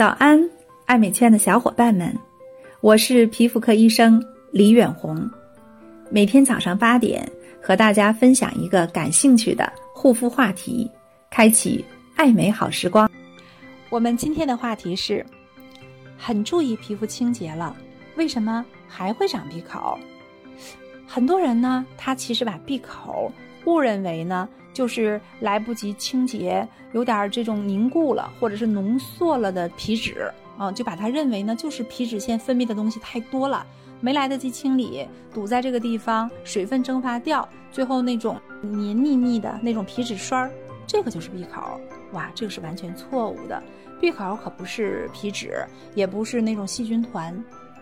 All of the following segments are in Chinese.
早安，爱美圈的小伙伴们，我是皮肤科医生李远红。每天早上八点，和大家分享一个感兴趣的护肤话题，开启爱美好时光。我们今天的话题是：很注意皮肤清洁了，为什么还会长闭口？很多人呢，他其实把闭口误认为呢。就是来不及清洁，有点这种凝固了，或者是浓缩了的皮脂啊，就把它认为呢，就是皮脂腺分泌的东西太多了，没来得及清理，堵在这个地方，水分蒸发掉，最后那种黏腻腻的那种皮脂栓儿，这个就是闭口。哇，这个是完全错误的，闭口可不是皮脂，也不是那种细菌团，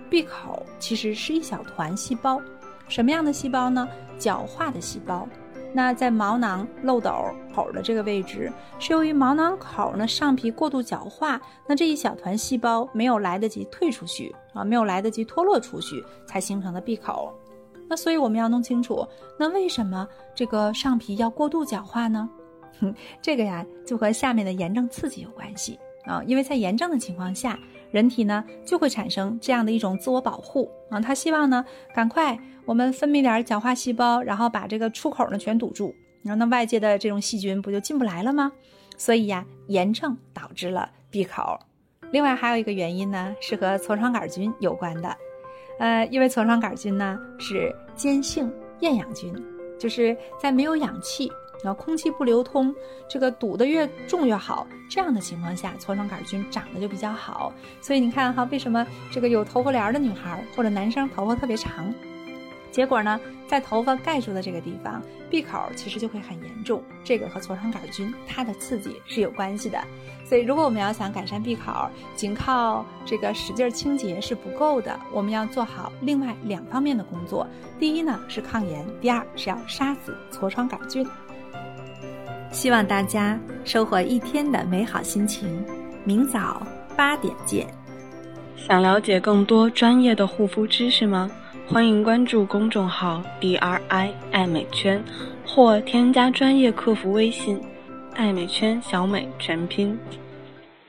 闭口其实是一小团细胞，什么样的细胞呢？角化的细胞。那在毛囊漏斗口的这个位置，是由于毛囊口呢上皮过度角化，那这一小团细胞没有来得及退出去啊，没有来得及脱落出去，才形成的闭口。那所以我们要弄清楚，那为什么这个上皮要过度角化呢？哼，这个呀就和下面的炎症刺激有关系啊，因为在炎症的情况下，人体呢就会产生这样的一种自我保护啊，他希望呢赶快。我们分泌点角化细胞，然后把这个出口呢全堵住，然后那外界的这种细菌不就进不来了吗？所以呀，炎症导致了闭口。另外还有一个原因呢，是和痤疮杆菌有关的。呃，因为痤疮杆菌呢是间性厌氧菌，就是在没有氧气，然后空气不流通，这个堵得越重越好，这样的情况下，痤疮杆菌长得就比较好。所以你看哈，为什么这个有头发帘的女孩或者男生头发特别长？结果呢，在头发盖住的这个地方，闭口其实就会很严重。这个和痤疮杆菌它的刺激是有关系的。所以，如果我们要想改善闭口，仅靠这个使劲清洁是不够的，我们要做好另外两方面的工作。第一呢是抗炎，第二是要杀死痤疮杆菌。希望大家收获一天的美好心情。明早八点见。想了解更多专业的护肤知识吗？欢迎关注公众号 “D R I 爱美圈”，或添加专业客服微信“爱美圈小美全拼”。